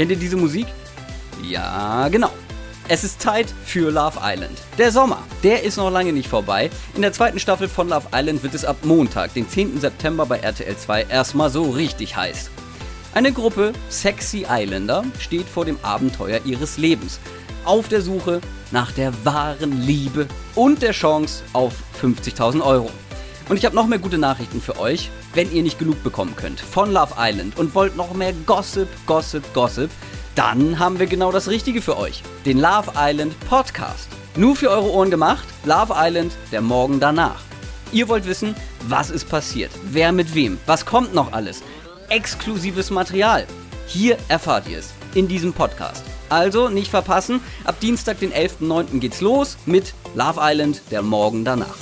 Kennt ihr diese Musik? Ja, genau. Es ist Zeit für Love Island. Der Sommer, der ist noch lange nicht vorbei. In der zweiten Staffel von Love Island wird es ab Montag, den 10. September bei RTL 2 erstmal so richtig heiß. Eine Gruppe sexy Islander steht vor dem Abenteuer ihres Lebens. Auf der Suche nach der wahren Liebe und der Chance auf 50.000 Euro. Und ich habe noch mehr gute Nachrichten für euch, wenn ihr nicht genug bekommen könnt von Love Island und wollt noch mehr Gossip, Gossip, Gossip dann haben wir genau das Richtige für euch. Den Love Island Podcast. Nur für eure Ohren gemacht, Love Island, der Morgen danach. Ihr wollt wissen, was ist passiert, wer mit wem, was kommt noch alles. Exklusives Material. Hier erfahrt ihr es in diesem Podcast. Also nicht verpassen, ab Dienstag, den 11.09. geht's los mit Love Island, der Morgen danach.